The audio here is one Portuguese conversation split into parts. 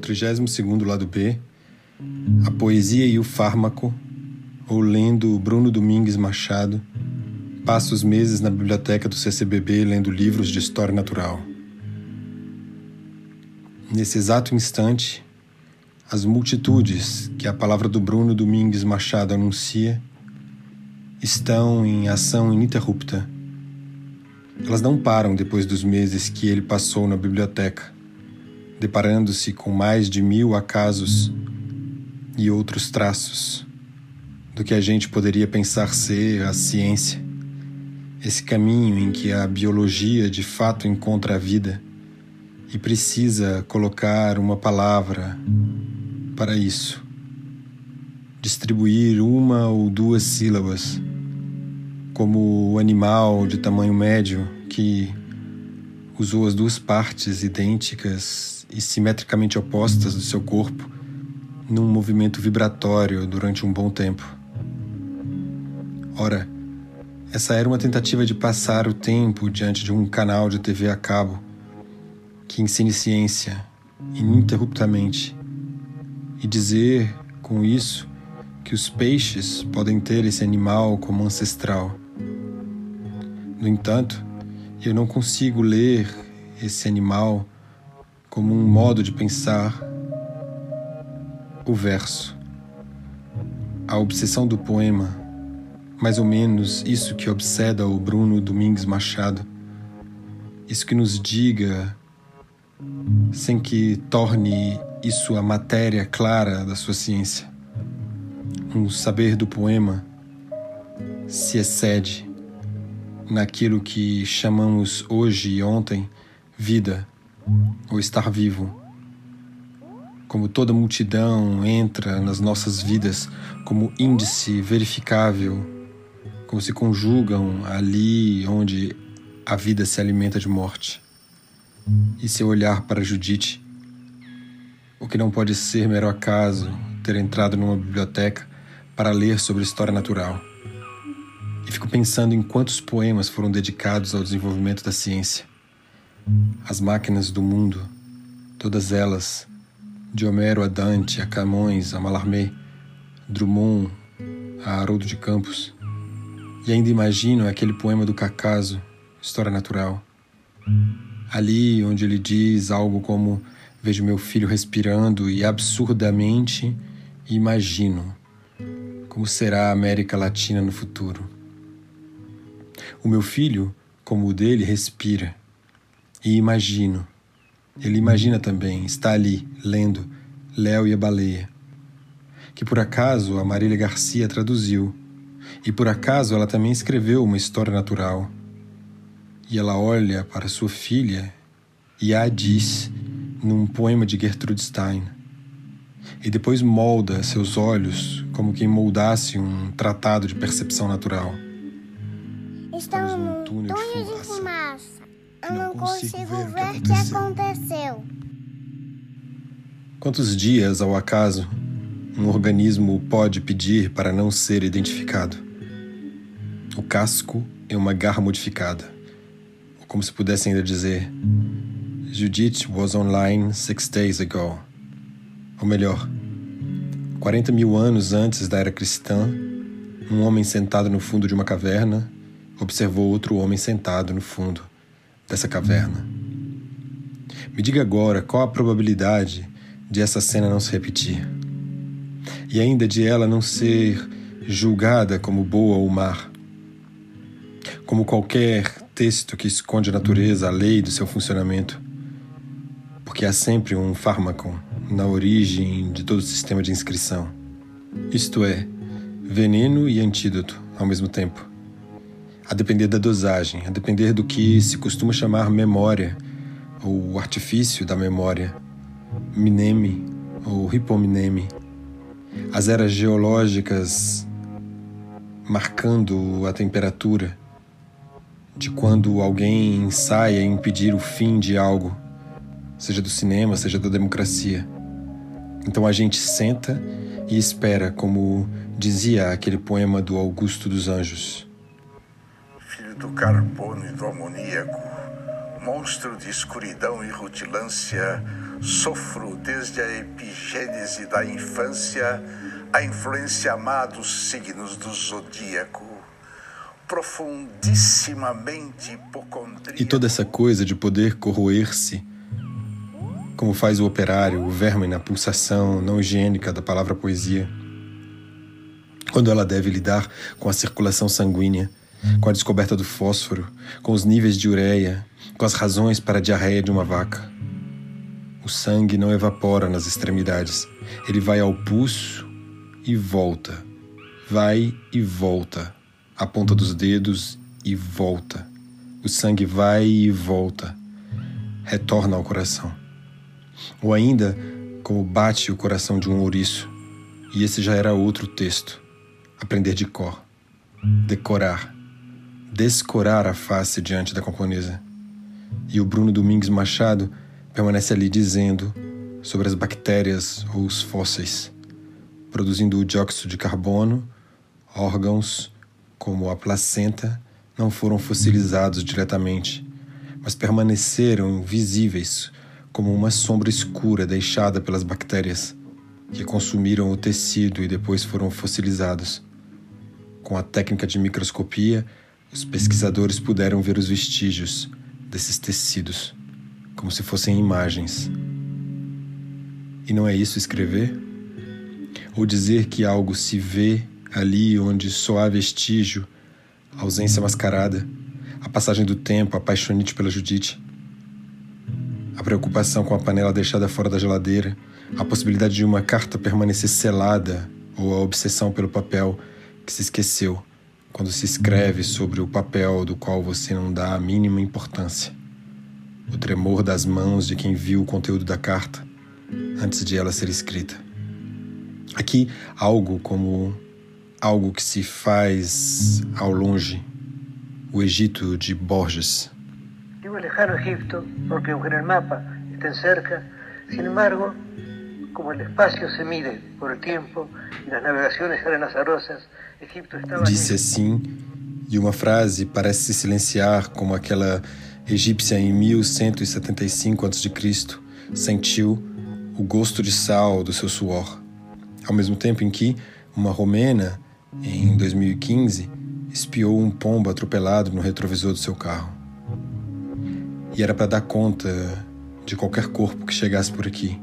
Para o 32º lado B, A Poesia e o Fármaco, ou lendo Bruno Domingues Machado, passa os meses na biblioteca do CCBB lendo livros de história natural. Nesse exato instante, as multitudes que a palavra do Bruno Domingues Machado anuncia estão em ação ininterrupta. Elas não param depois dos meses que ele passou na biblioteca, deparando-se com mais de mil acasos e outros traços do que a gente poderia pensar ser a ciência, esse caminho em que a biologia de fato encontra a vida e precisa colocar uma palavra para isso. Distribuir uma ou duas sílabas como o animal de tamanho médio que usou as duas partes idênticas e simetricamente opostas do seu corpo num movimento vibratório durante um bom tempo. Ora, essa era uma tentativa de passar o tempo diante de um canal de TV a cabo que ensine ciência ininterruptamente e dizer com isso que os peixes podem ter esse animal como ancestral. No entanto, eu não consigo ler esse animal como um modo de pensar o verso. A obsessão do poema, mais ou menos isso que obseda o Bruno Domingues Machado, isso que nos diga, sem que torne isso a matéria clara da sua ciência. Um saber do poema se excede naquilo que chamamos hoje e ontem vida ou estar vivo. Como toda multidão entra nas nossas vidas como índice verificável, como se conjugam ali onde a vida se alimenta de morte. E seu olhar para Judite, o que não pode ser mero acaso ter entrado numa biblioteca para ler sobre história natural e fico pensando em quantos poemas foram dedicados ao desenvolvimento da ciência. As máquinas do mundo, todas elas, de Homero a Dante, a Camões, a Mallarmé, Drummond, a Haroldo de Campos. E ainda imagino aquele poema do Cacaso, História Natural. Ali onde ele diz algo como: Vejo meu filho respirando e absurdamente imagino como será a América Latina no futuro. O meu filho, como o dele, respira. E imagino. Ele imagina também, está ali, lendo Léo e a Baleia. Que por acaso a Marília Garcia traduziu. E por acaso ela também escreveu uma história natural. E ela olha para sua filha e a diz num poema de Gertrude Stein. E depois molda seus olhos como quem moldasse um tratado de percepção natural. Consigo, consigo ver, ver o que aconteceu. Quantos dias, ao acaso, um organismo pode pedir para não ser identificado? O casco é uma garra modificada. Ou como se pudesse ainda dizer, Judith was online six days ago. Ou melhor, 40 mil anos antes da era cristã, um homem sentado no fundo de uma caverna observou outro homem sentado no fundo dessa caverna. Me diga agora qual a probabilidade de essa cena não se repetir e ainda de ela não ser julgada como boa ou má. Como qualquer texto que esconde a natureza, a lei do seu funcionamento, porque há sempre um fármaco na origem de todo sistema de inscrição. Isto é, veneno e antídoto ao mesmo tempo a depender da dosagem, a depender do que se costuma chamar memória, ou artifício da memória, mineme ou hipomineme. As eras geológicas marcando a temperatura de quando alguém ensaia impedir o fim de algo, seja do cinema, seja da democracia. Então a gente senta e espera, como dizia aquele poema do Augusto dos Anjos do carbono e do amoníaco, monstro de escuridão e rutilância, sofro desde a epigênese da infância a influência má dos signos do zodíaco. Profundissimamente hipocondríaco. E toda essa coisa de poder corroer-se, como faz o operário, o verme na pulsação não higiênica da palavra poesia, quando ela deve lidar com a circulação sanguínea, com a descoberta do fósforo, com os níveis de ureia, com as razões para a diarreia de uma vaca. O sangue não evapora nas extremidades, ele vai ao pulso e volta, vai e volta, a ponta dos dedos e volta. O sangue vai e volta, retorna ao coração. Ou ainda, como bate o coração de um ouriço, e esse já era outro texto. Aprender de cor, decorar, descorar a face diante da camponesa. E o Bruno Domingues Machado permanece ali dizendo sobre as bactérias ou os fósseis produzindo o dióxido de carbono, órgãos como a placenta não foram fossilizados diretamente, mas permaneceram visíveis como uma sombra escura deixada pelas bactérias, que consumiram o tecido e depois foram fossilizados. Com a técnica de microscopia, os pesquisadores puderam ver os vestígios desses tecidos, como se fossem imagens. E não é isso escrever? ou dizer que algo se vê ali onde só há vestígio, ausência mascarada, a passagem do tempo, a paixonite pela Judite, a preocupação com a panela deixada fora da geladeira, a possibilidade de uma carta permanecer selada ou a obsessão pelo papel que se esqueceu quando se escreve sobre o papel do qual você não dá a mínima importância. O tremor das mãos de quem viu o conteúdo da carta antes de ela ser escrita. Aqui, algo como algo que se faz ao longe, o Egito de Borges. Digo lejano Egipto porque en el mapa estén cerca, sin embargo, como el espacio se mide por el tiempo y las navegaciones eran azarosas, Egipto estaba Disse assim, e uma frase parece se silenciar como aquela egípcia em 1175 a.C. sentiu o gosto de sal do seu suor ao mesmo tempo em que uma romena, em 2015, espiou um pombo atropelado no retrovisor do seu carro. E era para dar conta de qualquer corpo que chegasse por aqui,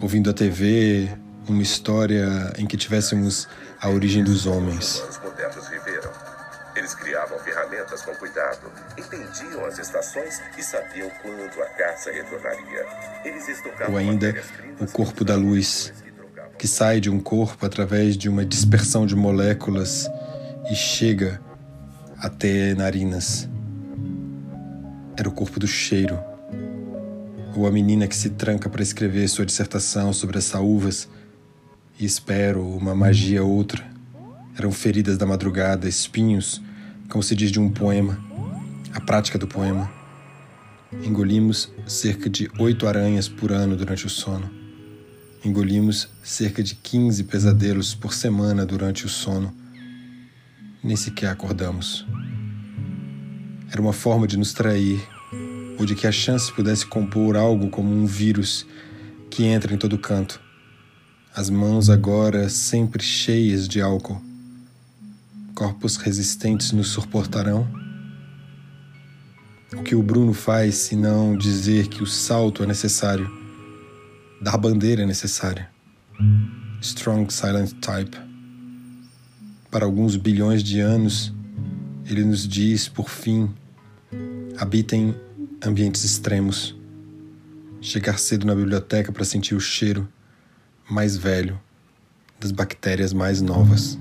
ouvindo a TV uma história em que tivéssemos a origem dos homens. Os modernos viveram. Eles criavam ferramentas com cuidado, entendiam as estações e sabiam quando a caça retornaria. Eles Ou ainda o corpo da luz que sai de um corpo através de uma dispersão de moléculas e chega até narinas. Era o corpo do cheiro. Ou a menina que se tranca para escrever sua dissertação sobre as saúvas e espero uma magia outra. Eram feridas da madrugada, espinhos, como se diz de um poema, a prática do poema. Engolimos cerca de oito aranhas por ano durante o sono. Engolimos cerca de 15 pesadelos por semana durante o sono. Nem sequer acordamos. Era uma forma de nos trair, ou de que a chance pudesse compor algo como um vírus que entra em todo canto. As mãos agora sempre cheias de álcool. Corpos resistentes nos suportarão? O que o Bruno faz se não dizer que o salto é necessário? Dar bandeira é necessária. Strong Silent Type. Para alguns bilhões de anos, ele nos diz, por fim, habitem ambientes extremos. Chegar cedo na biblioteca para sentir o cheiro mais velho das bactérias mais novas.